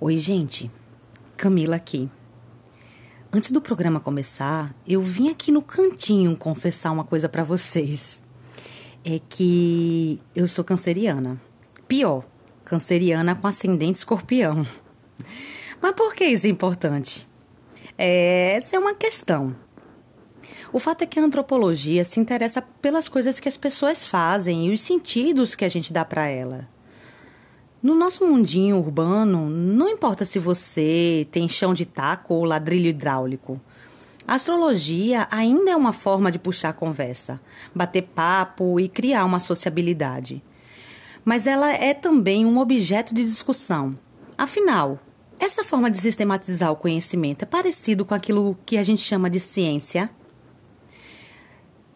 Oi, gente. Camila aqui. Antes do programa começar, eu vim aqui no cantinho confessar uma coisa para vocês. É que eu sou canceriana. Pior, canceriana com ascendente escorpião. Mas por que isso é importante? Essa é uma questão. O fato é que a antropologia se interessa pelas coisas que as pessoas fazem e os sentidos que a gente dá para ela. No nosso mundinho urbano, não importa se você tem chão de taco ou ladrilho hidráulico. A astrologia ainda é uma forma de puxar conversa, bater papo e criar uma sociabilidade. Mas ela é também um objeto de discussão. Afinal, essa forma de sistematizar o conhecimento é parecido com aquilo que a gente chama de ciência?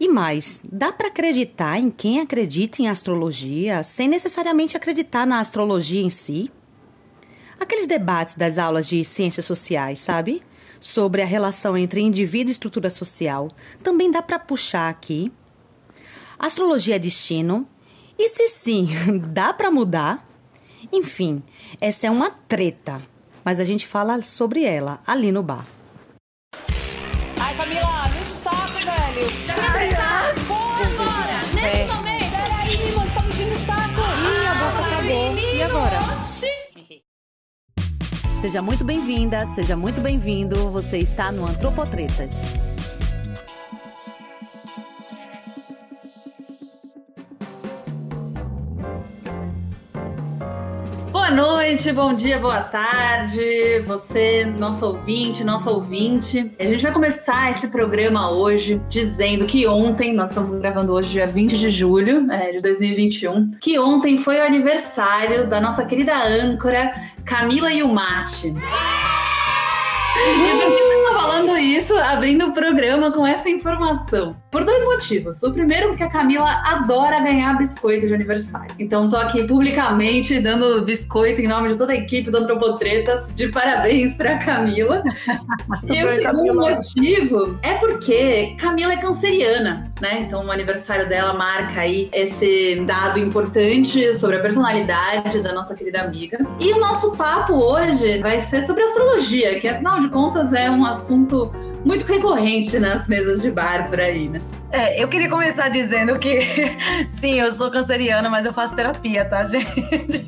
E mais, dá para acreditar em quem acredita em astrologia sem necessariamente acreditar na astrologia em si? Aqueles debates das aulas de ciências sociais, sabe? Sobre a relação entre indivíduo e estrutura social, também dá para puxar aqui. Astrologia é destino? E se sim, dá para mudar? Enfim, essa é uma treta, mas a gente fala sobre ela ali no bar. Ai, Camila, Seja muito bem-vinda, seja muito bem-vindo. Você está no Antropotretas. Noite, bom dia, boa tarde, você, nosso ouvinte, nossa ouvinte. A gente vai começar esse programa hoje dizendo que ontem, nós estamos gravando hoje, dia 20 de julho é, de 2021, que ontem foi o aniversário da nossa querida âncora Camila Yumati. E falando isso, abrindo o programa com essa informação? Por dois motivos. O primeiro, porque a Camila adora ganhar biscoito de aniversário. Então, tô aqui publicamente dando biscoito em nome de toda a equipe do Antropotretas. De parabéns pra Camila. e o segundo motivo é porque Camila é canceriana, né? Então, o aniversário dela marca aí esse dado importante sobre a personalidade da nossa querida amiga. E o nosso papo hoje vai ser sobre astrologia, que afinal de contas é um assunto muito recorrente nas mesas de bar por aí, né? É, eu queria começar dizendo que, sim, eu sou canceriana, mas eu faço terapia, tá, gente?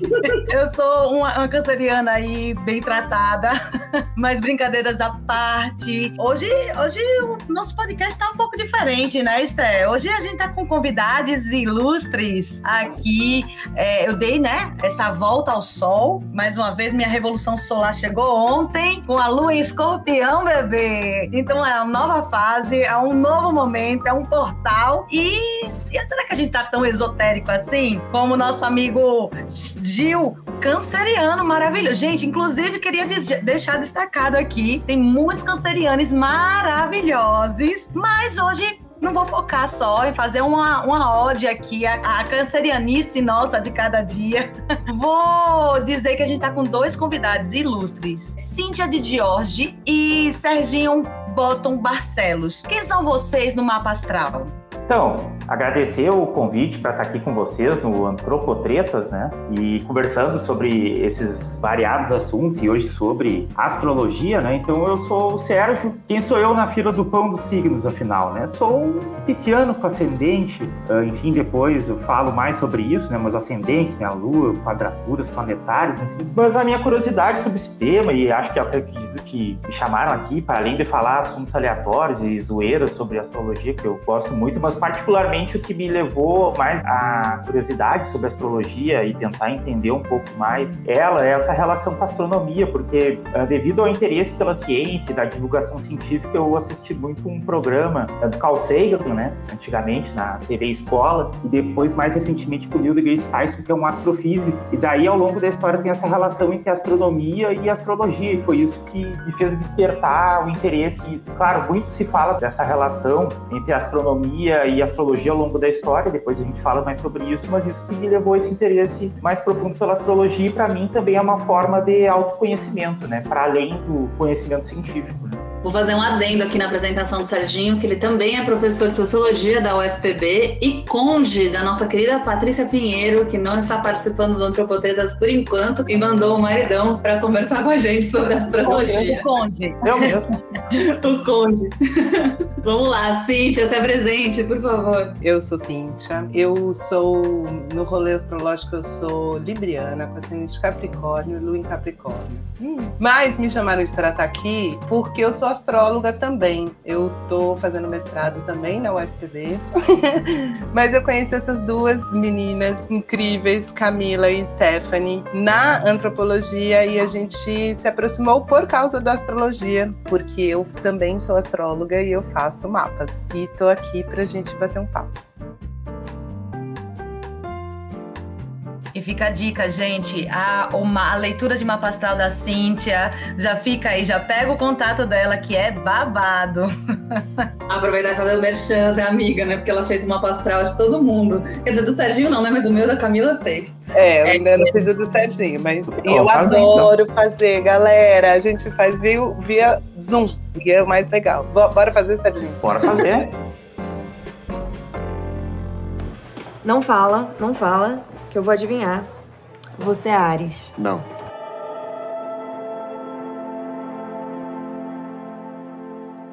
Eu sou uma, uma canceriana aí, bem tratada, mas brincadeiras à parte. Hoje, hoje o nosso podcast tá um pouco diferente, né, Esté? Hoje a gente tá com convidados ilustres aqui. É, eu dei, né, essa volta ao sol. Mais uma vez, minha revolução solar chegou ontem, com a lua em escorpião, bebê. Então é uma nova fase, é um novo momento, é um portal. E, e será que a gente tá tão esotérico assim? Como o nosso amigo Gil, canceriano maravilhoso. Gente, inclusive, queria deixar destacado aqui: tem muitos cancerianos maravilhosos, mas hoje não vou focar só em fazer uma, uma ode aqui a, a cancerianice nossa de cada dia. vou dizer que a gente tá com dois convidados ilustres: Cíntia de Jorge e Serginho Bottom Barcelos. Quem são vocês no mapa astral? Então, agradecer o convite para estar aqui com vocês no Antropotretas, né? E conversando sobre esses variados assuntos e hoje sobre astrologia, né? Então, eu sou o Sérgio. Quem sou eu na fila do pão dos signos, afinal, né? Sou um pisciano com ascendente. Ah, enfim, depois eu falo mais sobre isso, né? Meus ascendentes, minha lua, quadraturas planetárias, enfim. Mas a minha curiosidade sobre esse tema, e acho que é acredito que me chamaram aqui, para além de falar assuntos aleatórios e zoeiras sobre astrologia, que eu gosto muito, mas mas particularmente o que me levou mais à curiosidade sobre astrologia e tentar entender um pouco mais ela é essa relação com a astronomia, porque ah, devido ao interesse pela ciência e da divulgação científica, eu assisti muito um programa do Carl Sagan, né, antigamente na TV Escola, e depois mais recentemente com o Neil deGrasse Tyson, que é um astrofísico. E daí ao longo da história tem essa relação entre astronomia e astrologia, e foi isso que me fez despertar o interesse. E, claro, muito se fala dessa relação entre astronomia e astrologia ao longo da história, depois a gente fala mais sobre isso, mas isso que me levou a esse interesse mais profundo pela astrologia e para mim também é uma forma de autoconhecimento, né, para além do conhecimento científico. Né? Vou fazer um adendo aqui na apresentação do Serginho, que ele também é professor de Sociologia da UFPB e conge da nossa querida Patrícia Pinheiro, que não está participando do Antropotretas por enquanto, e mandou o maridão para conversar com a gente sobre astrologia. O conge. Eu mesmo. o conge. Vamos lá, Cíntia, se apresente, por favor. Eu sou Cíntia, eu sou, no rolê astrológico, eu sou libriana, com ascendente Capricórnio, lua em Capricórnio. Hum. Mas me chamaram para estar aqui porque eu sou astróloga também. Eu tô fazendo mestrado também na UFPB. Mas eu conheci essas duas meninas incríveis, Camila e Stephanie, na antropologia e a gente se aproximou por causa da astrologia, porque eu também sou astróloga e eu faço mapas. E tô aqui pra gente bater um papo. E fica a dica, gente, a, uma, a leitura de mapa astral da Cíntia, já fica aí, já pega o contato dela, que é babado. Aproveitar e fazer o merchan da amiga, né? Porque ela fez uma astral de todo mundo. Quer dizer, do Serginho não, né? Mas o meu da Camila fez. É, eu ainda não fiz o do Serginho, mas eu adoro fazer, galera. A gente faz via, via Zoom, que é o mais legal. Bora fazer, Serginho? Bora fazer. Não fala, não fala que eu vou adivinhar. Você é Ares. Não.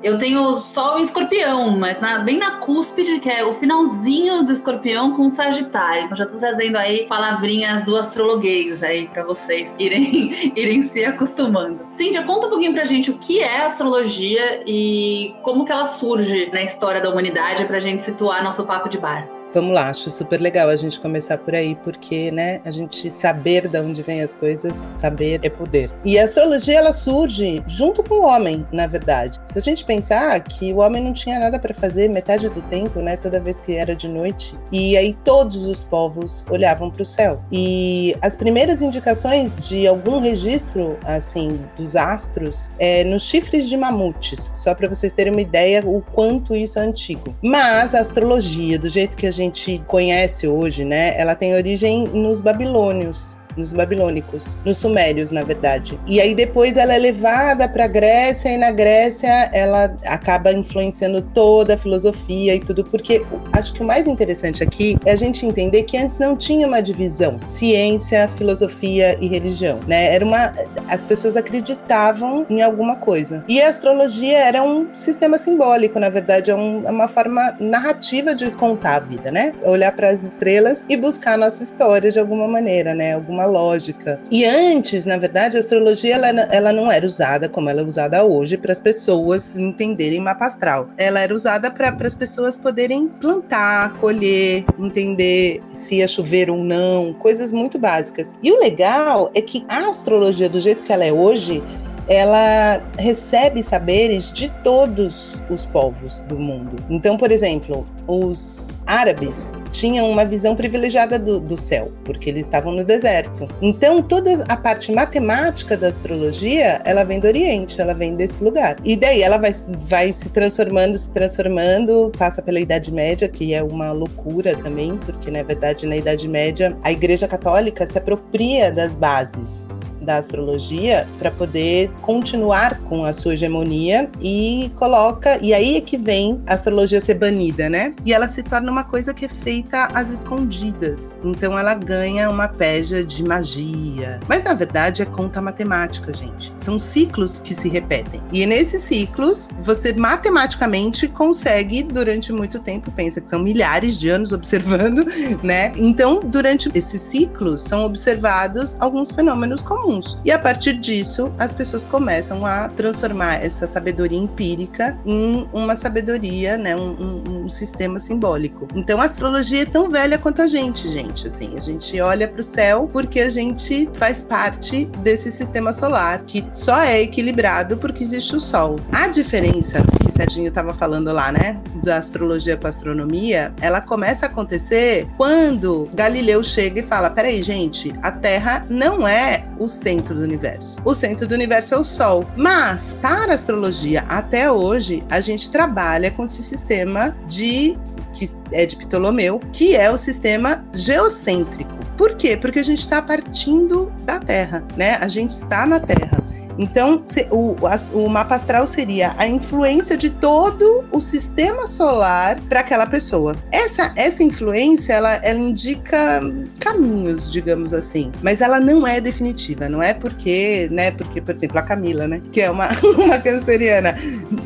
Eu tenho Sol em Escorpião, mas na, bem na cúspide, que é o finalzinho do Escorpião com Sagitário. Então já tô trazendo aí palavrinhas do astrologuês aí para vocês irem, irem se acostumando. Cíntia, conta um pouquinho pra gente o que é astrologia e como que ela surge na história da humanidade pra gente situar nosso papo de bar. Vamos lá, acho super legal a gente começar por aí, porque, né, a gente saber de onde vem as coisas, saber é poder. E a astrologia, ela surge junto com o homem, na verdade. Se a gente pensar que o homem não tinha nada para fazer metade do tempo, né, toda vez que era de noite, e aí todos os povos olhavam para o céu. E as primeiras indicações de algum registro, assim, dos astros, é nos chifres de mamutes, só para vocês terem uma ideia o quanto isso é antigo. Mas a astrologia, do jeito que a gente gente conhece hoje, né, ela tem origem nos babilônios nos babilônicos, nos sumérios, na verdade. E aí depois ela é levada para a Grécia e na Grécia ela acaba influenciando toda a filosofia e tudo, porque acho que o mais interessante aqui é a gente entender que antes não tinha uma divisão ciência, filosofia e religião, né? Era uma as pessoas acreditavam em alguma coisa. E a astrologia era um sistema simbólico, na verdade, é, um, é uma forma narrativa de contar a vida, né? Olhar para as estrelas e buscar a nossa história de alguma maneira, né? Alguma uma lógica. E antes, na verdade, a astrologia ela, ela não era usada como ela é usada hoje para as pessoas entenderem mapa astral. Ela era usada para as pessoas poderem plantar, colher, entender se ia chover ou não, coisas muito básicas. E o legal é que a astrologia, do jeito que ela é hoje, ela recebe saberes de todos os povos do mundo. Então, por exemplo, os árabes tinham uma visão privilegiada do, do, céu, porque eles estavam no deserto. Então, toda a parte matemática da astrologia, ela vem do Oriente, ela vem desse lugar. E daí ela vai, vai se transformando, se transformando, passa pela Idade Média, que é uma loucura também, porque, na verdade, na Idade Média, a Igreja Católica se apropria das bases da astrologia para poder continuar com a sua hegemonia e coloca e aí é que vem a astrologia ser banida, né? E ela se torna uma coisa que é feita às escondidas. Então ela ganha uma peja de magia. Mas na verdade é conta matemática, gente. São ciclos que se repetem. E nesses ciclos, você matematicamente consegue durante muito tempo, pensa que são milhares de anos observando, né? Então, durante esses ciclos são observados alguns fenômenos comuns comuns. E a partir disso, as pessoas começam a transformar essa sabedoria empírica em uma sabedoria, né, um, um, um sistema simbólico. Então a astrologia é tão velha quanto a gente, gente. Assim, a gente olha para o céu porque a gente faz parte desse sistema solar que só é equilibrado porque existe o Sol. A diferença que Serginho estava falando lá, né, da astrologia com a astronomia, ela começa a acontecer quando Galileu chega e fala: peraí, gente, a Terra não é o centro do universo. O centro do universo é o Sol. Mas, para a astrologia, até hoje, a gente trabalha com esse sistema de que é de Ptolomeu, que é o sistema geocêntrico. Por quê? Porque a gente está partindo da Terra, né? A gente está na Terra. Então, o, o mapa astral seria a influência de todo o sistema solar para aquela pessoa. Essa, essa influência, ela, ela indica caminhos, digamos assim, mas ela não é definitiva, não é porque, né, porque, por exemplo, a Camila, né, que é uma, uma canceriana,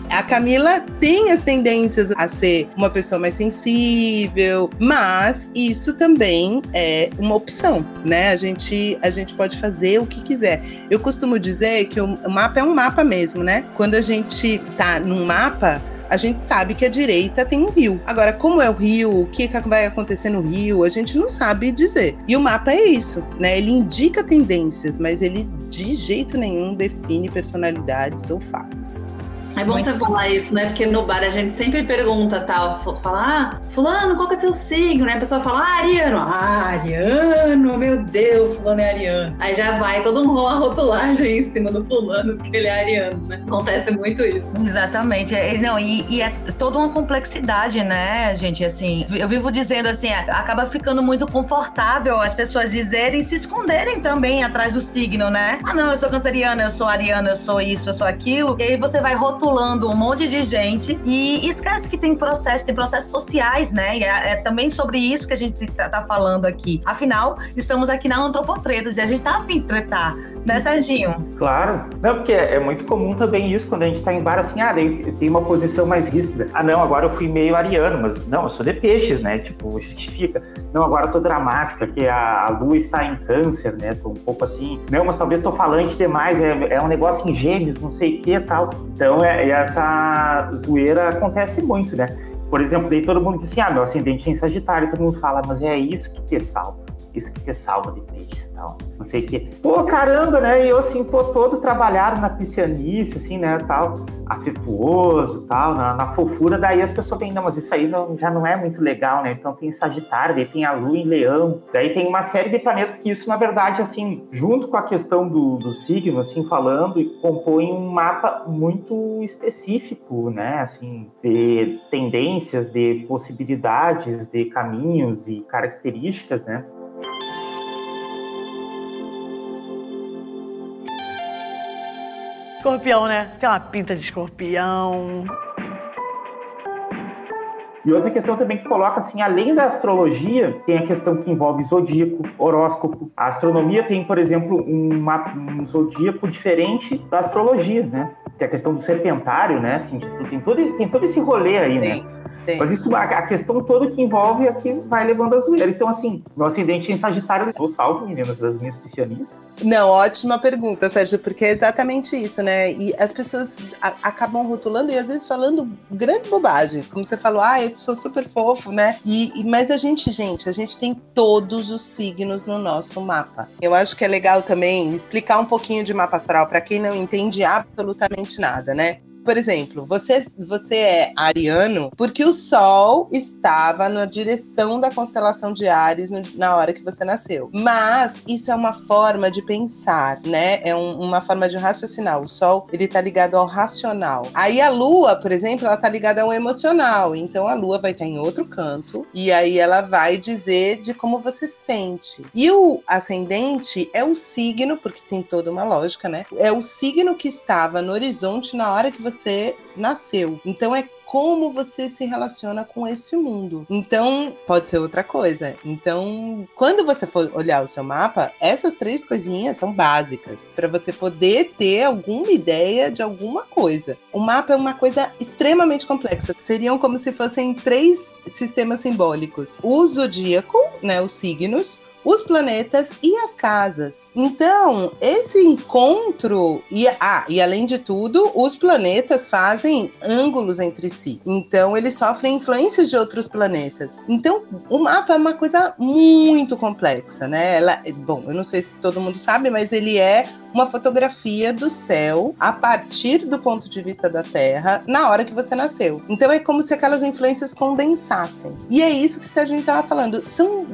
a Camila tem as tendências a ser uma pessoa mais sensível, mas isso também é uma opção, né? A gente, a gente pode fazer o que quiser. Eu costumo dizer que o mapa é um mapa mesmo, né? Quando a gente tá num mapa, a gente sabe que a direita tem um rio. Agora, como é o rio, o que vai acontecer no rio, a gente não sabe dizer. E o mapa é isso, né? Ele indica tendências, mas ele de jeito nenhum define personalidades ou fatos. É bom Muito você falar isso, né? Porque no bar a gente sempre pergunta tal, fala, ah, fulano, qual que é teu signo? Né? A pessoa fala, ah, ariano. Ah, ariano, meu Deus, fulano é ariano. Aí já vai todo um uma rotulagem em cima do fulano, porque ele é ariano, né? Acontece muito isso. Exatamente. É, não, e, e, é toda uma complexidade, né, gente? Assim, eu vivo dizendo assim, acaba ficando muito confortável as pessoas dizerem, se esconderem também atrás do signo, né? Ah, não, eu sou canceriana, eu sou ariana, eu sou isso, eu sou aquilo. E aí você vai rotular rotulando um monte de gente e esquece que tem processo, tem processos sociais, né? E é, é também sobre isso que a gente tá, tá, falando aqui. Afinal, estamos aqui na Antropotretas e a gente tá afim de tretar, né, Serginho? Claro. Não, porque é, é muito comum também isso, quando a gente tá em bar assim, ah, tem uma posição mais ríspida. Ah, não, agora eu fui meio ariano, mas não, eu sou de peixes, né? Tipo, justifica. Não, agora eu tô dramática, que a, a lua está em câncer, né? Tô um pouco assim. Não, mas talvez tô falante demais, é, é um negócio em gêmeos, não sei o que tal. Então, é, e essa zoeira acontece muito, né? Por exemplo, daí todo mundo diz assim, ah, meu ascendente é em Sagitário, todo mundo fala, mas é isso que te salva, isso que te salva de peixes e tal, não sei o quê. Pô, caramba, né? E eu, assim, pô, todo trabalhado na piscianice, assim, né, tal afetuoso, tal, na, na, fofura, daí as pessoas veem, não, mas isso aí não, já não é muito legal, né? Então tem Sagitário, daí tem a Lua em Leão, daí tem uma série de planetas que isso, na verdade, assim, junto com a questão do, do signo, assim, falando, compõe um mapa muito específico, né? Assim, de tendências, de possibilidades, de caminhos e características, né? Escorpião, né? Tem uma pinta de escorpião. E outra questão também que coloca assim, além da astrologia, tem a questão que envolve zodíaco, horóscopo. A astronomia tem, por exemplo, uma, um zodíaco diferente da astrologia, né? Que é a questão do serpentário, né? Assim, tem, todo, tem todo esse rolê aí, né? Sim. Mas isso, a, a, questão toda que envolve é que vai levando a zoeira. Então, assim, meu ascendente em Sagitário, eu salvo, meninas, das minhas piscianistas. Não, ótima pergunta, Sérgio, porque é exatamente isso, né? E as pessoas a, acabam rotulando e às vezes falando grandes bobagens, como você falou, ah, eu sou super fofo, né? E, e mas a gente, gente, a gente tem todos os signos no nosso mapa. Eu acho que é legal também explicar um pouquinho de mapa astral para quem não entende absolutamente nada, né? Por exemplo, você, você é ariano porque o Sol estava na direção da constelação de Ares no, na hora que você nasceu. Mas isso é uma forma de pensar, né? É um, uma forma de raciocinar. O Sol, ele tá ligado ao racional. Aí a Lua, por exemplo, ela tá ligada ao emocional. Então a Lua vai estar em outro canto e aí ela vai dizer de como você sente. E o ascendente é o signo, porque tem toda uma lógica, né? É o signo que estava no horizonte na hora que você você nasceu. Então é como você se relaciona com esse mundo. Então, pode ser outra coisa. Então, quando você for olhar o seu mapa, essas três coisinhas são básicas para você poder ter alguma ideia de alguma coisa. O mapa é uma coisa extremamente complexa. Seriam como se fossem três sistemas simbólicos: o zodíaco, né, os signos, os planetas e as casas. Então, esse encontro e ah, e além de tudo, os planetas fazem ângulos entre si. Então, eles sofrem influências de outros planetas. Então, o mapa é uma coisa muito complexa, né? Ela, bom, eu não sei se todo mundo sabe, mas ele é uma fotografia do céu a partir do ponto de vista da Terra na hora que você nasceu. Então é como se aquelas influências condensassem. E é isso que a gente estava falando. São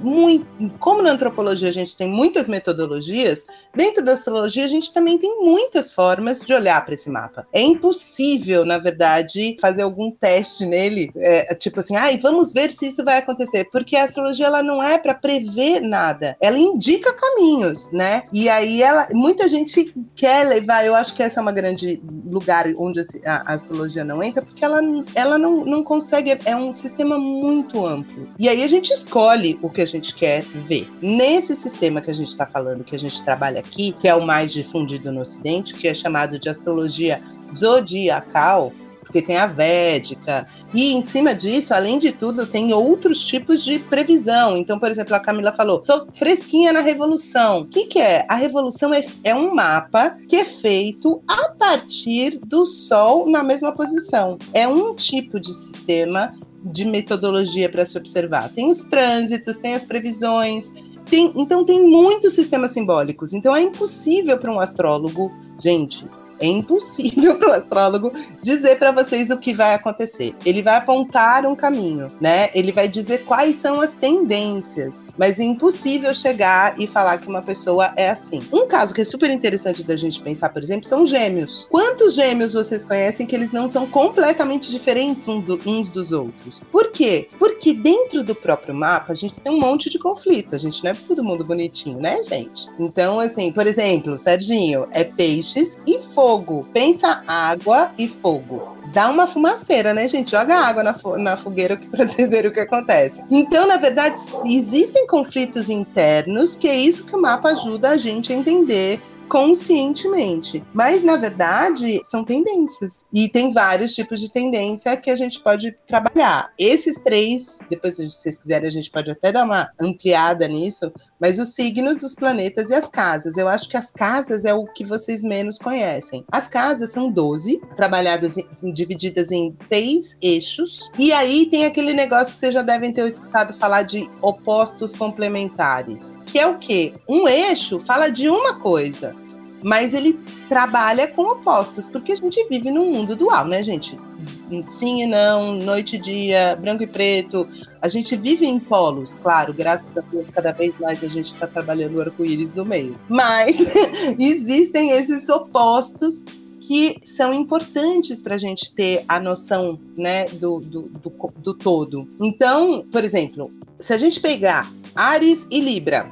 muito. Como na antropologia a gente tem muitas metodologias, dentro da astrologia a gente também tem muitas formas de olhar para esse mapa. É impossível, na verdade, fazer algum teste nele, é, tipo assim, ai, ah, vamos ver se isso vai acontecer, porque a astrologia ela não é para prever nada, ela indica caminhos, né? E aí ela muita gente quer levar, eu acho que essa é uma grande lugar onde a, astrologia não entra, porque ela, ela não, não consegue, é um sistema muito amplo. E aí a gente escolhe o que a gente quer ver. Nesse sistema que a gente está falando, que a gente trabalha aqui, que é o mais difundido no Ocidente, que é chamado de astrologia zodiacal, porque tem a védica. E em cima disso, além de tudo, tem outros tipos de previsão. Então, por exemplo, a Camila falou: tô fresquinha na revolução. O que, que é? A revolução é, é um mapa que é feito a partir do Sol na mesma posição. É um tipo de sistema de metodologia para se observar. Tem os trânsitos, tem as previsões, tem, então tem muitos sistemas simbólicos. Então é impossível para um astrólogo, gente, é impossível para o astrólogo dizer para vocês o que vai acontecer. Ele vai apontar um caminho, né? Ele vai dizer quais são as tendências, mas é impossível chegar e falar que uma pessoa é assim. Um caso que é super interessante da gente pensar, por exemplo, são gêmeos. Quantos gêmeos vocês conhecem que eles não são completamente diferentes uns dos outros? Por quê? Porque dentro do próprio mapa a gente tem um monte de conflito. A gente não é todo mundo bonitinho, né, gente? Então, assim, por exemplo, Serginho é peixes e fogo fogo. Pensa água e fogo. Dá uma fumaceira, né, gente? Joga água na, na fogueira para vocês verem o que acontece. Então, na verdade, existem conflitos internos, que é isso que o mapa ajuda a gente a entender conscientemente. Mas, na verdade, são tendências. E tem vários tipos de tendência que a gente pode trabalhar. Esses três, depois, se vocês quiserem, a gente pode até dar uma ampliada nisso, mas os signos, os planetas e as casas. Eu acho que as casas é o que vocês menos conhecem. As casas são 12, trabalhadas, em, divididas em seis eixos. E aí tem aquele negócio que vocês já devem ter escutado falar de opostos complementares. Que é o quê? Um eixo fala de uma coisa mas ele trabalha com opostos, porque a gente vive num mundo dual, né, gente? Sim e não, noite e dia, branco e preto. A gente vive em polos, claro, graças a Deus, cada vez mais a gente está trabalhando o arco-íris no meio. Mas existem esses opostos que são importantes para a gente ter a noção né, do, do, do, do todo. Então, por exemplo, se a gente pegar Ares e Libra,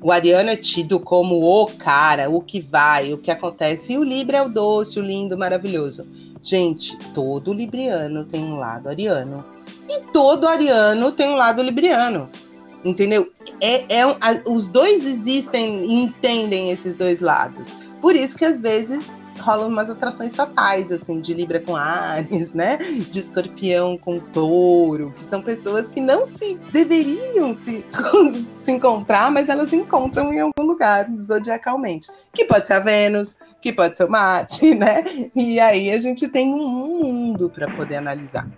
o Ariano é tido como o cara, o que vai, o que acontece. E o Libra é o doce, o lindo, maravilhoso. Gente, todo libriano tem um lado ariano. E todo ariano tem um lado libriano. Entendeu? É, é os dois existem entendem esses dois lados. Por isso que às vezes rolam umas atrações fatais, assim, de Libra com Ares, né? De escorpião com touro, que são pessoas que não se deveriam se, se encontrar, mas elas encontram em algum lugar, zodiacalmente. Que pode ser a Vênus, que pode ser o Marte, né? E aí a gente tem um mundo para poder analisar.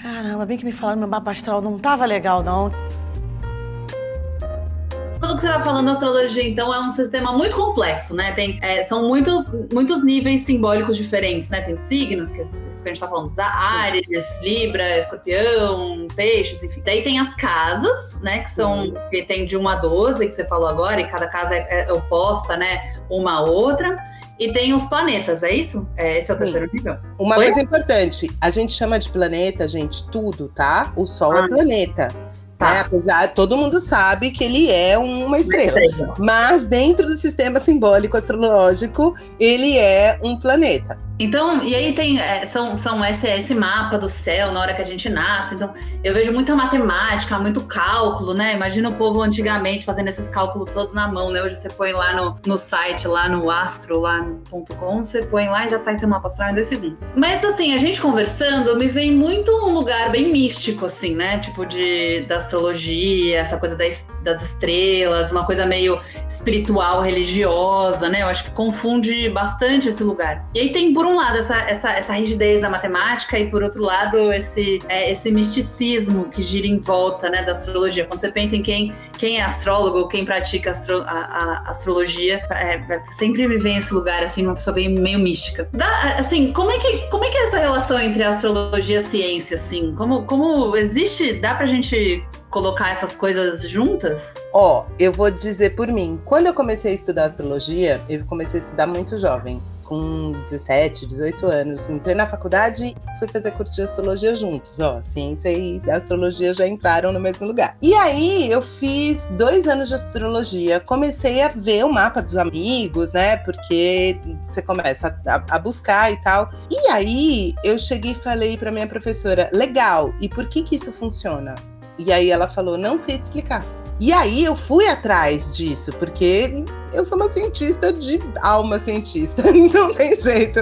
Caramba, bem que me falaram meu mapa astral não tava legal, não. Tudo que você está falando, a astrologia, então, é um sistema muito complexo, né? Tem, é, são muitos, muitos níveis simbólicos diferentes, né? Tem os signos, que é isso que a gente está falando, da Ares, Libra, Escorpião, Peixes, enfim. Daí tem as casas, né? Que são, uhum. que tem de 1 a 12, que você falou agora, e cada casa é, é oposta, né? Uma a outra. E tem os planetas, é isso? É, esse é o terceiro nível? Uma Foi? coisa importante, a gente chama de planeta, gente, tudo, tá? O Sol é ah. é planeta. Tá. Né? Apesar, todo mundo sabe que ele é uma estrela. estrela. Mas dentro do sistema simbólico astrológico, ele é um planeta. Então, e aí tem, é, são, são esse, esse mapa do céu na hora que a gente nasce. Então, eu vejo muita matemática, muito cálculo, né? Imagina o povo antigamente fazendo esses cálculos todos na mão, né? Hoje você põe lá no, no site, lá no astro, lá no você põe lá e já sai seu mapa astral em dois segundos. Mas assim, a gente conversando, me vem muito um lugar bem místico, assim, né? Tipo de da astrologia, essa coisa das, das estrelas, uma coisa meio espiritual, religiosa, né? Eu acho que confunde bastante esse lugar. E aí tem por um lado, essa, essa, essa rigidez da matemática e, por outro lado, esse, é, esse misticismo que gira em volta né, da astrologia. Quando você pensa em quem, quem é astrólogo, quem pratica astro, a, a, astrologia, é, é, sempre me vem esse lugar, assim, uma pessoa bem meio mística. Dá, assim, como é, que, como é que é essa relação entre astrologia e ciência, assim? Como, como existe, dá pra gente colocar essas coisas juntas? Ó, oh, eu vou dizer por mim. Quando eu comecei a estudar astrologia, eu comecei a estudar muito jovem com 17, 18 anos. Entrei na faculdade e fui fazer curso de astrologia juntos. Ó, ciência e astrologia já entraram no mesmo lugar. E aí eu fiz dois anos de astrologia. Comecei a ver o mapa dos amigos, né? Porque você começa a, a buscar e tal. E aí eu cheguei e falei para minha professora: legal, e por que que isso funciona? E aí ela falou: não sei te explicar. E aí eu fui atrás disso, porque eu sou uma cientista de alma cientista, não tem jeito.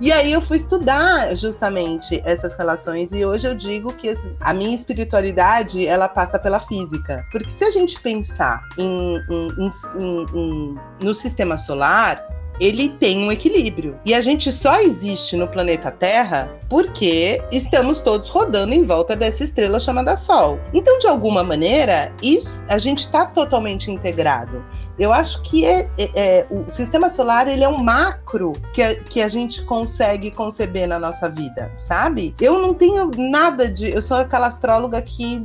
E aí eu fui estudar justamente essas relações e hoje eu digo que a minha espiritualidade ela passa pela física, porque se a gente pensar em, em, em, no sistema solar ele tem um equilíbrio. E a gente só existe no planeta Terra porque estamos todos rodando em volta dessa estrela chamada Sol. Então, de alguma maneira, isso a gente está totalmente integrado. Eu acho que é, é, é, o sistema solar ele é um macro que a, que a gente consegue conceber na nossa vida, sabe? Eu não tenho nada de. Eu sou aquela astróloga que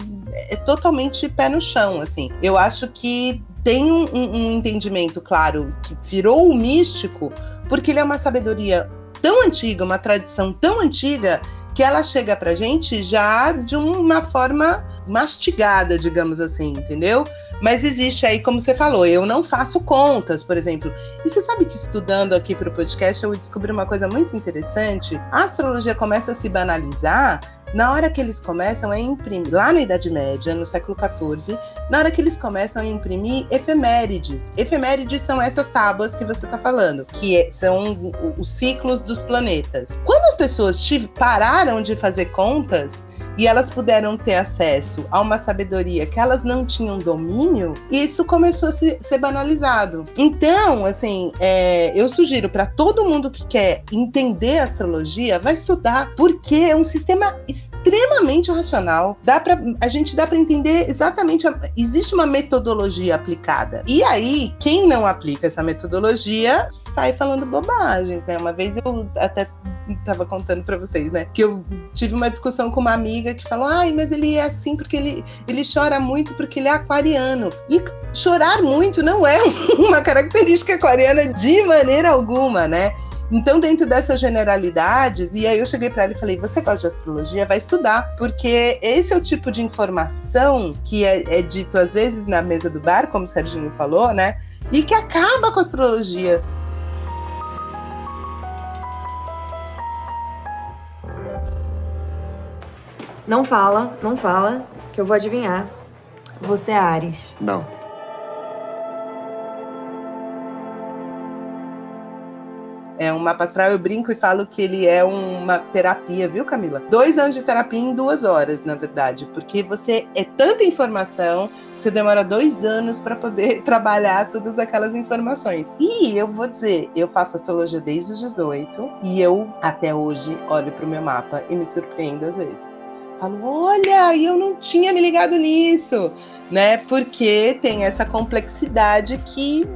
é totalmente pé no chão, assim. Eu acho que tem um, um, entendimento, claro, que virou o místico, porque ele é uma sabedoria tão antiga, uma tradição tão antiga, que ela chega pra gente já de uma forma mastigada, digamos assim, entendeu? Mas existe aí, como você falou, eu não faço contas, por exemplo. E você sabe que estudando aqui para o podcast eu descobri uma coisa muito interessante. A astrologia começa a se banalizar na hora que eles começam a imprimir, lá na Idade Média, no século XIV, na hora que eles começam a imprimir efemérides. Efemérides são essas tábuas que você está falando, que é, são os ciclos dos planetas. Quando as pessoas pararam de fazer contas, e elas puderam ter acesso a uma sabedoria que elas não tinham domínio, isso começou a se, ser banalizado. Então, assim, é, eu sugiro para todo mundo que quer entender astrologia, vai estudar, porque é um sistema extremamente racional. Dá para a gente dá para entender exatamente. A, existe uma metodologia aplicada. E aí, quem não aplica essa metodologia sai falando bobagens, né? Uma vez eu até estava contando para vocês, né? Que eu tive uma discussão com uma amiga que falou: ai, mas ele é assim porque ele, ele chora muito porque ele é aquariano. E chorar muito não é uma característica aquariana de maneira alguma, né? Então, dentro dessas generalidades, e aí eu cheguei para ela e falei: você gosta de astrologia? Vai estudar, porque esse é o tipo de informação que é, é dito às vezes na mesa do bar, como o Serginho falou, né? E que acaba com a astrologia. Não fala, não fala, que eu vou adivinhar. Você é Ares. Não. É um mapa astral, eu brinco e falo que ele é uma terapia, viu, Camila? Dois anos de terapia em duas horas, na verdade, porque você é tanta informação, você demora dois anos para poder trabalhar todas aquelas informações. E eu vou dizer, eu faço astrologia desde os 18 e eu, até hoje, olho para o meu mapa e me surpreendo às vezes. Falo, olha, eu não tinha me ligado nisso, né? Porque tem essa complexidade que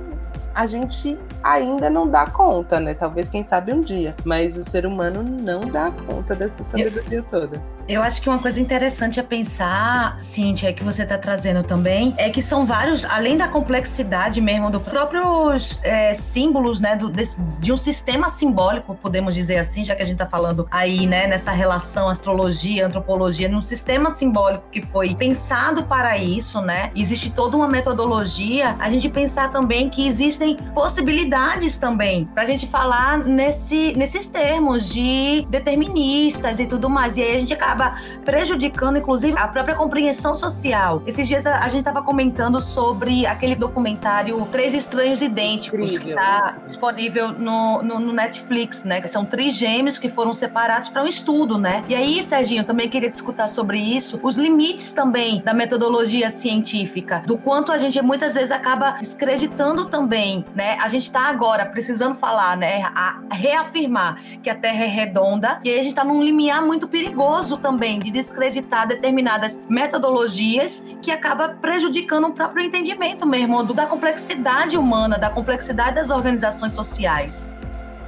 a gente ainda não dá conta, né? Talvez, quem sabe, um dia. Mas o ser humano não dá conta dessa sabedoria toda. Eu acho que uma coisa interessante a pensar, Cintia, que você está trazendo também, é que são vários, além da complexidade mesmo dos próprios é, símbolos, né, do, desse, de um sistema simbólico, podemos dizer assim, já que a gente está falando aí, né, nessa relação astrologia, antropologia, num sistema simbólico que foi pensado para isso, né? Existe toda uma metodologia. A gente pensar também que existem possibilidades também para a gente falar nesse, nesses termos de deterministas e tudo mais. E aí a gente acaba acaba prejudicando, inclusive, a própria compreensão social. Esses dias a, a gente estava comentando sobre aquele documentário Três Estranhos Idênticos, Incrível. que está disponível no, no, no, Netflix, né? Que são três gêmeos que foram separados para um estudo, né? E aí, Serginho, também queria discutir sobre isso, os limites também da metodologia científica, do quanto a gente muitas vezes acaba descreditando também, né? A gente está agora precisando falar, né? A reafirmar que a Terra é redonda e aí a gente está num limiar muito perigoso também de descreditar determinadas metodologias que acaba prejudicando o próprio entendimento mesmo da complexidade humana, da complexidade das organizações sociais.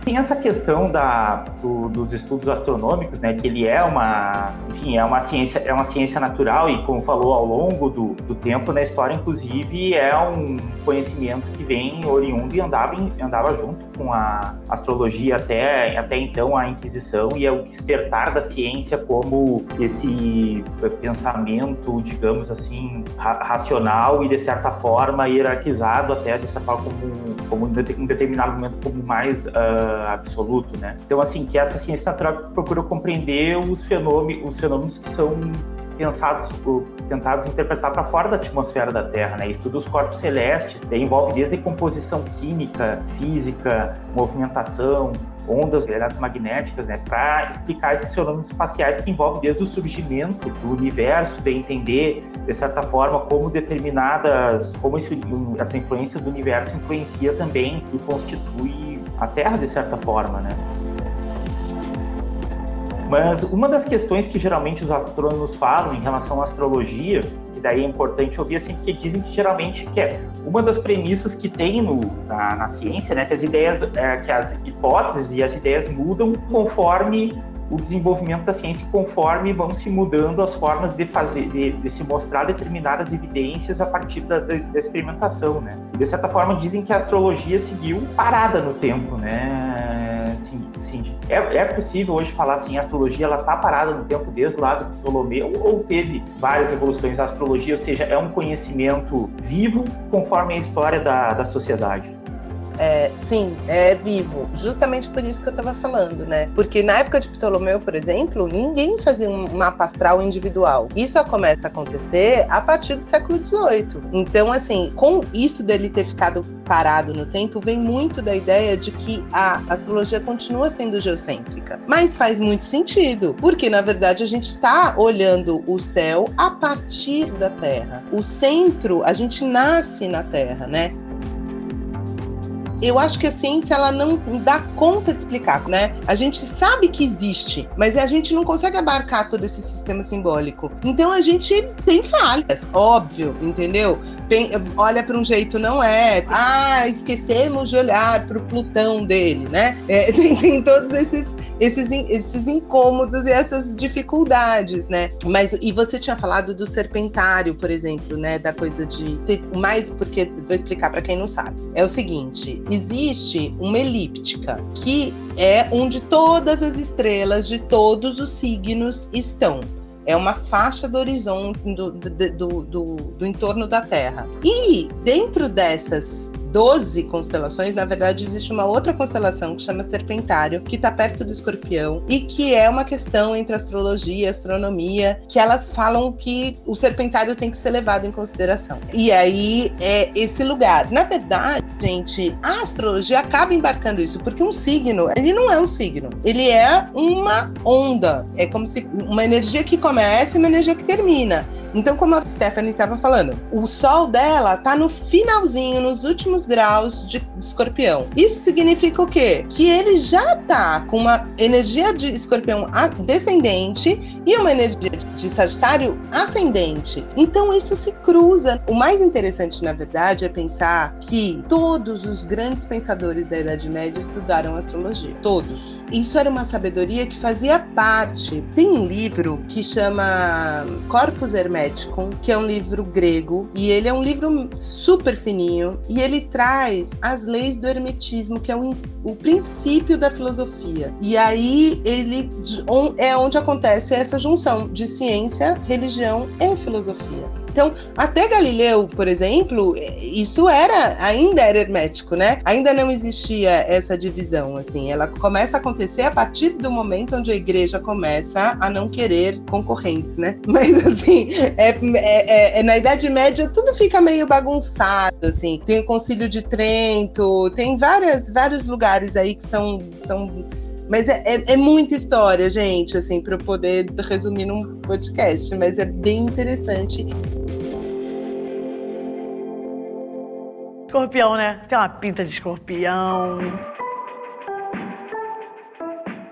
Tem essa questão da, do, dos estudos astronômicos, né, que ele é uma, enfim, é uma ciência, é uma ciência natural e como falou ao longo do, do tempo na história, inclusive é um conhecimento que vem oriundo e andava, andava junto com a astrologia até, até então a Inquisição e é o despertar da ciência como esse pensamento, digamos assim, ra racional e de certa forma hierarquizado até de certa forma como, como em determinado momento como mais uh, absoluto, né? Então, assim, que essa ciência natural procura compreender os fenômenos, os fenômenos que são pensados, tentados interpretar para fora da atmosfera da Terra, né? Estuda os corpos celestes, envolve desde composição química, física, movimentação, ondas eletromagnéticas, né, para explicar esses fenômenos espaciais que envolvem desde o surgimento do universo, de entender de certa forma como determinadas, como essa influência do universo influencia também e constitui a Terra de certa forma, né? Mas uma das questões que geralmente os astrônomos falam em relação à astrologia, que daí é importante ouvir assim, porque dizem que geralmente que é uma das premissas que tem no, na, na ciência, né, que as ideias, é, que as hipóteses e as ideias mudam conforme o desenvolvimento da ciência conforme vão se mudando as formas de fazer, de, de se mostrar determinadas evidências a partir da, da, da experimentação, né? de certa forma dizem que a astrologia seguiu parada no tempo, né? Sim, sim. É, é possível hoje falar assim, a astrologia ela está parada no tempo desde lá do Ptolomeu ou teve várias evoluções da astrologia, ou seja, é um conhecimento vivo conforme a história da, da sociedade. É, sim, é vivo. Justamente por isso que eu estava falando, né? Porque na época de Ptolomeu, por exemplo, ninguém fazia um mapa astral individual. Isso só começa a acontecer a partir do século XVIII. Então, assim, com isso dele ter ficado parado no tempo, vem muito da ideia de que a astrologia continua sendo geocêntrica. Mas faz muito sentido, porque na verdade a gente está olhando o céu a partir da Terra. O centro, a gente nasce na Terra, né? Eu acho que a ciência ela não dá conta de explicar, né? A gente sabe que existe, mas a gente não consegue abarcar todo esse sistema simbólico. Então a gente tem falhas, óbvio, entendeu? Olha para um jeito, não é. Ah, esquecemos de olhar para o Plutão dele, né? É, tem, tem, todos esses, esses, esses incômodos e essas dificuldades, né? Mas e você tinha falado do serpentário, por exemplo, né? Da coisa de ter mais, porque vou explicar para quem não sabe. É o seguinte: existe uma elíptica que é onde todas as estrelas de todos os signos estão é uma faixa do horizonte do, do, do, do, entorno da Terra. E dentro dessas 12 constelações, na verdade, existe uma outra constelação que chama Serpentário, que está perto do escorpião, e que é uma questão entre astrologia e astronomia, que elas falam que o serpentário tem que ser levado em consideração. E aí é esse lugar. Na verdade, gente, a astrologia acaba embarcando isso, porque um signo, ele não é um signo, ele é uma onda. É como se uma energia que começa e uma energia que termina. Então, como a Stephanie estava falando, o sol dela tá no finalzinho, nos últimos graus de escorpião. Isso significa o quê? Que ele já tá com uma energia de escorpião descendente e uma energia de Sagitário ascendente. Então, isso se cruza. O mais interessante, na verdade, é pensar que todos os grandes pensadores da Idade Média estudaram astrologia. Todos. Isso era uma sabedoria que fazia parte. Tem um livro que chama Corpus Herméticos que é um livro grego, e ele é um livro super fininho, e ele traz as leis do hermetismo, que é o, o princípio da filosofia. E aí ele é onde acontece essa junção de ciência, religião e filosofia. Então, até Galileu, por exemplo, isso era ainda era hermético, né? Ainda não existia essa divisão, assim. Ela começa a acontecer a partir do momento onde a igreja começa a não querer concorrentes, né? Mas assim, é, é, é, é na Idade Média tudo fica meio bagunçado, assim. Tem o Concílio de Trento, tem várias, vários lugares aí que são, são mas é, é, é, muita história, gente, assim, para eu poder resumir num podcast, mas é bem interessante. Escorpião, né? Tem uma pinta de escorpião.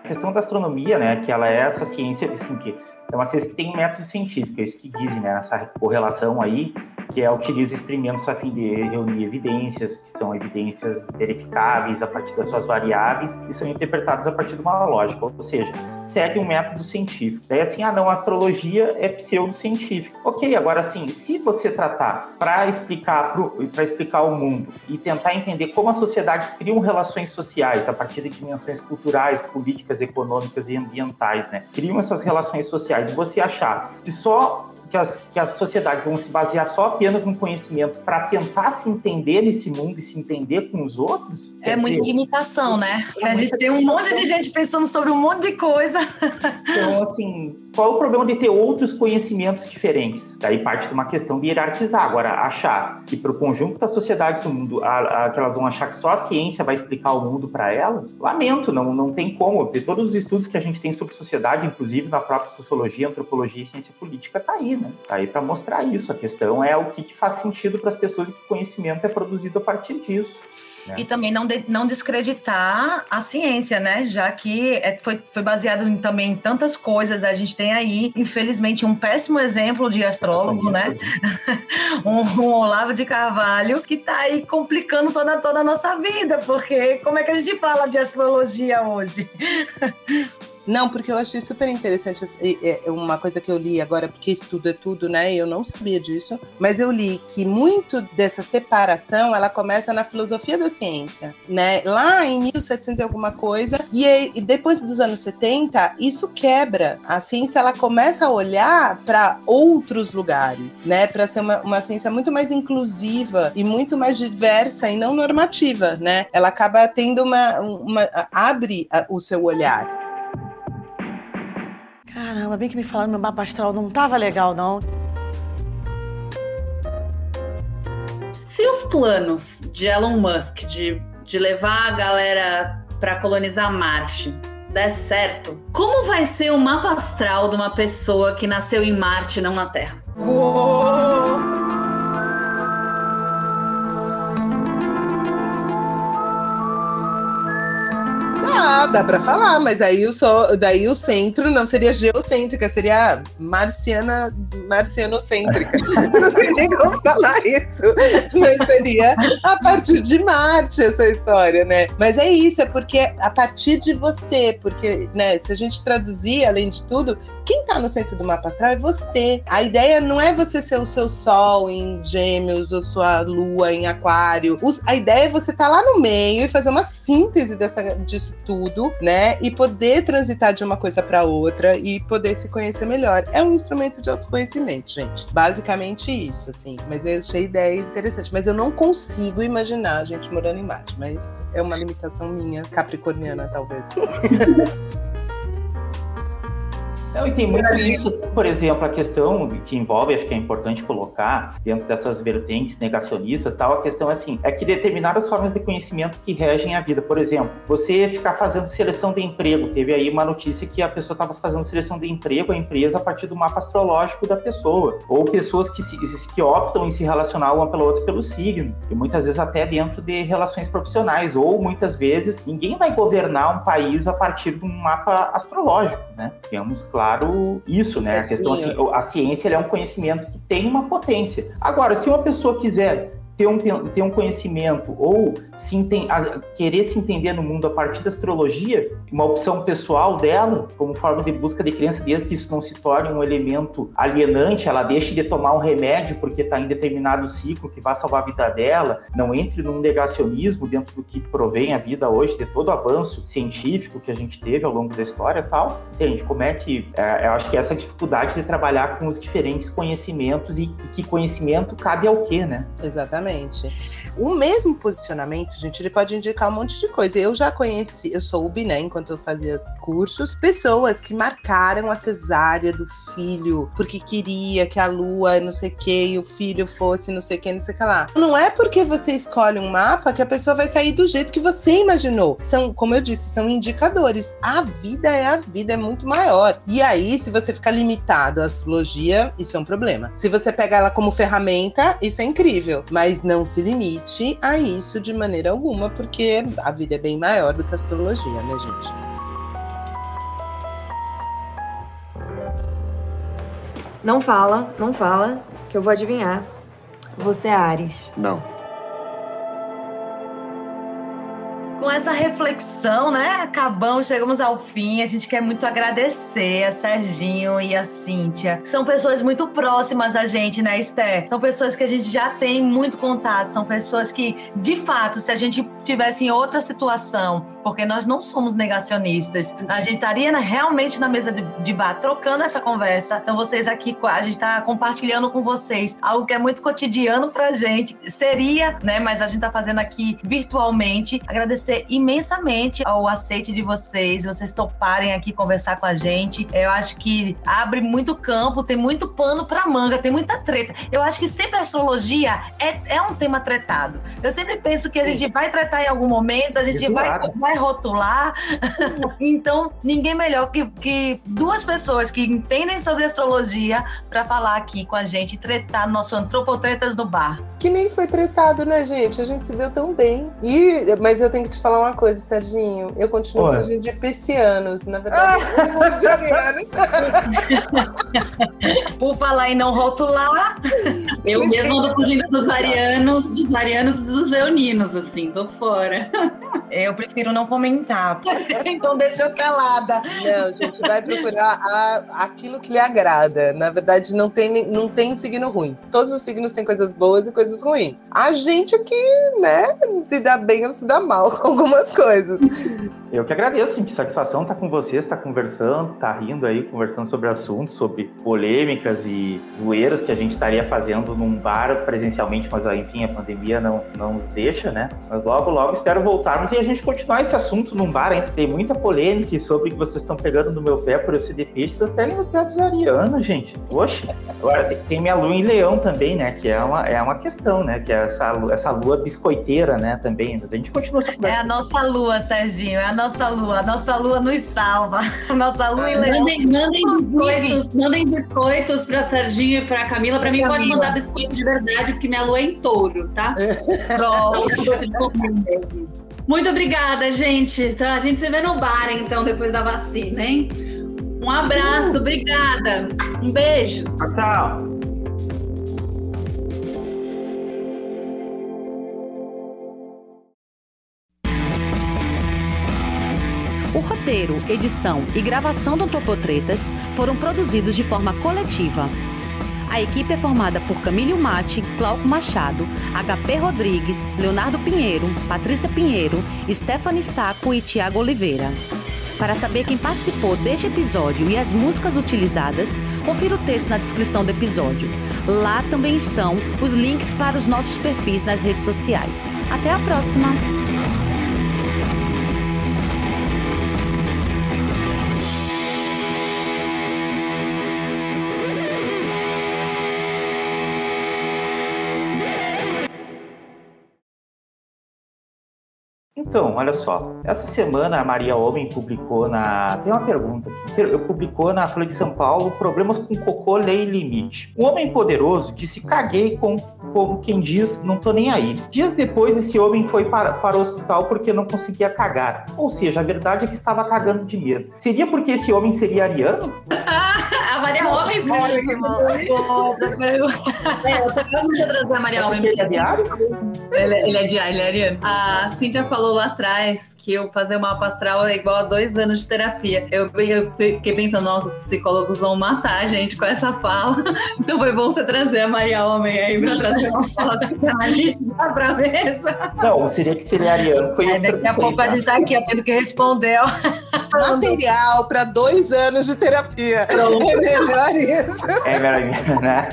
A questão da astronomia, né, que ela é essa ciência, assim, que é uma ciência que tem um método científico, é isso que dizem, né, essa correlação aí que é, utiliza experimentos a fim de reunir evidências, que são evidências verificáveis a partir das suas variáveis e são interpretadas a partir de uma lógica, ou seja, segue um método científico. Daí assim, ah não, a astrologia é pseudocientífica. Ok, agora sim, se você tratar para explicar para explicar o mundo e tentar entender como as sociedades criam relações sociais a partir de dimensões culturais, políticas, econômicas e ambientais, né? Criam essas relações sociais e você achar que só que as, que as sociedades vão se basear só apenas no conhecimento para tentar se entender nesse mundo e se entender com os outros. É muita limitação, né? É a gente tem um monte de gente pensando sobre um monte de coisa. Então, assim, qual é o problema de ter outros conhecimentos diferentes? Daí parte de uma questão de hierarquizar. Agora, achar que para o conjunto das sociedades do mundo, a, a, que elas vão achar que só a ciência vai explicar o mundo para elas, lamento, não, não tem como. De todos os estudos que a gente tem sobre sociedade, inclusive na própria sociologia, antropologia e ciência política, tá aí, né? Tá aí para mostrar isso. A questão é o que, que faz sentido para as pessoas e que conhecimento é produzido a partir disso. Né? E também não, de, não descreditar a ciência, né? Já que é, foi, foi baseado em, também em tantas coisas. A gente tem aí, infelizmente, um péssimo exemplo de astrólogo, né? um, um, Olavo de Carvalho, que está aí complicando toda, toda a nossa vida, porque como é que a gente fala de astrologia hoje? Não, porque eu achei super interessante uma coisa que eu li agora, porque estudo é tudo, né? Eu não sabia disso, mas eu li que muito dessa separação ela começa na filosofia da ciência, né? Lá em 1700 e alguma coisa, e, depois dos anos 70, isso quebra. A ciência ela começa a olhar para outros lugares, né? Para ser uma, uma ciência muito mais inclusiva e muito mais diversa e não normativa, né? Ela acaba tendo uma, uma abre o seu olhar. Caramba, bem que me falaram, meu mapa astral não tava legal, não. Se os planos de Elon Musk de, de levar a galera para colonizar Marte der certo, como vai ser o mapa astral de uma pessoa que nasceu em Marte, não na Terra? Uou! Dá pra falar, mas aí o, so, daí o centro não seria geocêntrica, seria marciana, marcianocêntrica. não sei nem como falar isso, mas seria a partir de Marte essa história, né? Mas é isso, é porque a partir de você, porque, né, se a gente traduzir, além de tudo, quem tá no centro do mapa astral é você. A ideia não é você ser o seu sol em gêmeos ou sua lua em aquário. A ideia é você estar tá lá no meio e fazer uma síntese dessa, disso tudo, né? E poder transitar de uma coisa para outra e poder se conhecer melhor. É um instrumento de autoconhecimento, gente. Basicamente isso, assim. Mas eu achei a ideia interessante. Mas eu não consigo imaginar a gente morando em Marte. Mas é uma limitação minha, capricorniana, talvez. Não, e tem muito isso, assim, por exemplo, a questão que envolve, acho que é importante colocar dentro dessas vertentes negacionistas, tal, a questão é assim, é que determinadas formas de conhecimento que regem a vida, por exemplo, você ficar fazendo seleção de emprego, teve aí uma notícia que a pessoa estava fazendo seleção de emprego, a empresa, a partir do mapa astrológico da pessoa, ou pessoas que, se, que optam em se relacionar uma pela outra pelo signo, e muitas vezes até dentro de relações profissionais, ou muitas vezes ninguém vai governar um país a partir de um mapa astrológico, né? Temos, claro, isso, né? A questão assim, a ciência é um conhecimento que tem uma potência. Agora, se uma pessoa quiser ter um, ter um conhecimento ou se enten, a, querer se entender no mundo a partir da astrologia, uma opção pessoal dela, como forma de busca de crença, desde que isso não se torne um elemento alienante, ela deixe de tomar um remédio porque está em determinado ciclo que vai salvar a vida dela, não entre num negacionismo dentro do que provém a vida hoje, de todo o avanço científico que a gente teve ao longo da história tal. Entende? Como é que. É, eu acho que essa dificuldade de trabalhar com os diferentes conhecimentos e, e que conhecimento cabe ao quê, né? Exatamente. Exatamente. O mesmo posicionamento, gente, ele pode indicar um monte de coisa. Eu já conheci, eu soube, né, enquanto eu fazia cursos, pessoas que marcaram a cesárea do filho porque queria que a lua não sei o que e o filho fosse não sei o que, não sei o que lá. Não é porque você escolhe um mapa que a pessoa vai sair do jeito que você imaginou. São, como eu disse, são indicadores. A vida é a vida, é muito maior. E aí, se você ficar limitado à astrologia, isso é um problema. Se você pegar ela como ferramenta, isso é incrível. Mas não se limite a isso de maneira alguma, porque a vida é bem maior do que a astrologia, né, gente? Não fala, não fala, que eu vou adivinhar. Você é Ares. Não. Com essa reflexão, né? Acabamos, chegamos ao fim. A gente quer muito agradecer a Serginho e a Cíntia. São pessoas muito próximas a gente, né, Esther? São pessoas que a gente já tem muito contato. São pessoas que, de fato, se a gente tivesse em outra situação, porque nós não somos negacionistas, a gente estaria realmente na mesa de, bar trocando essa conversa. Então, vocês aqui, a gente está compartilhando com vocês algo que é muito cotidiano pra gente. Seria, né? Mas a gente tá fazendo aqui virtualmente. Agradecer agradecer imensamente ao aceite de vocês, vocês toparem aqui conversar com a gente. Eu acho que abre muito campo, tem muito pano para manga, tem muita treta. Eu acho que sempre a astrologia é, é um tema tretado. Eu sempre penso que a gente vai tratar em algum momento, a gente vai, vai rotular. então, ninguém melhor que, que duas pessoas que entendem sobre astrologia para falar aqui com a gente, tretar nosso Antropotretas no bar. Que nem foi tretado, né, gente? A gente se deu tão bem. E, mas eu tenho que te falar uma coisa, Serginho. Eu continuo Oi. fugindo de piscianos. Na verdade, eu de arianos. Por falar em não rotular, eu mesmo tô fugindo dos arianos, dos arianos e dos leoninos, assim, tô fora. Eu prefiro não comentar. então deixa eu calada. Não, gente, vai procurar a, aquilo que lhe agrada. Na verdade, não tem, não tem signo ruim. Todos os signos têm coisas boas e coisas ruins. A gente aqui, né, se dá bem ou se dá mal com algumas coisas. Eu que agradeço, gente. Satisfação estar tá com vocês, estar tá conversando, estar tá rindo aí, conversando sobre assuntos, sobre polêmicas e zoeiras que a gente estaria fazendo num bar presencialmente, mas enfim, a pandemia não, não nos deixa, né? Mas logo, logo espero voltarmos e a gente continuar esse assunto num bar, hein? Tem muita polêmica sobre que vocês estão pegando no meu pé por eu ser de peixe, vocês pegam no pé dos arianos, gente. Poxa, agora tem, tem, minha lua em leão também, né? Que é uma, é uma questão, né? Que é essa, essa lua biscoiteira, né? Também. Mas a gente continua essa conversa. É a nossa lua, Serginho, é a nossa lua. A nossa lua nos salva. A nossa lua em leão. Mandem, mandem biscoitos, mandem biscoitos pra Serginho e pra Camila. Pra mim, Camila. pode mandar biscoito de verdade, porque minha lua é em touro, tá? Pronto. Muito obrigada, gente. Então, a gente se vê no bar, então, depois da vacina, hein? Um abraço, uh. obrigada. Um beijo. Tchau. O roteiro, edição e gravação do Topotretas foram produzidos de forma coletiva. A equipe é formada por Camílio Mate, Glauco Machado, HP Rodrigues, Leonardo Pinheiro, Patrícia Pinheiro, Stephanie Saco e Tiago Oliveira. Para saber quem participou deste episódio e as músicas utilizadas, confira o texto na descrição do episódio. Lá também estão os links para os nossos perfis nas redes sociais. Até a próxima! Então, olha só. Essa semana a Maria Homem publicou na. Tem uma pergunta aqui. Eu publicou na Folha de São Paulo problemas com cocô, lei limite. Um homem poderoso disse: caguei com como quem diz, não tô nem aí. Dias depois, esse homem foi para, para o hospital porque não conseguia cagar. Ou seja, a verdade é que estava cagando de medo. Seria porque esse homem seria ariano? Maria Homem Ótimo. é, eu só gosto de trazer a Maria Homem. Ele é de Ares? Ele, ele, é de ele é ariano. A Cíntia falou lá atrás que eu fazer uma astral é igual a dois anos de terapia. Eu, eu fiquei pensando, nossa, os psicólogos vão matar a gente com essa fala. Então foi bom você trazer a Maria Homem aí pra trazer uma fala psicanalítica pra mesa. Não, seria que seria ariano. Foi é, daqui a pouco a gente tá aqui ó, tendo que responder. Ó. Material para dois anos de terapia. É melhor isso. É melhor, né?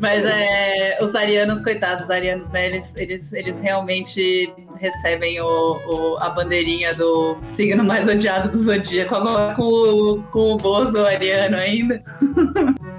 Mas é, os arianos, coitados, os arianos, né? Eles, eles, eles realmente recebem o, o, a bandeirinha do signo mais odiado do zodíaco, agora com, com o Bozo ariano ainda.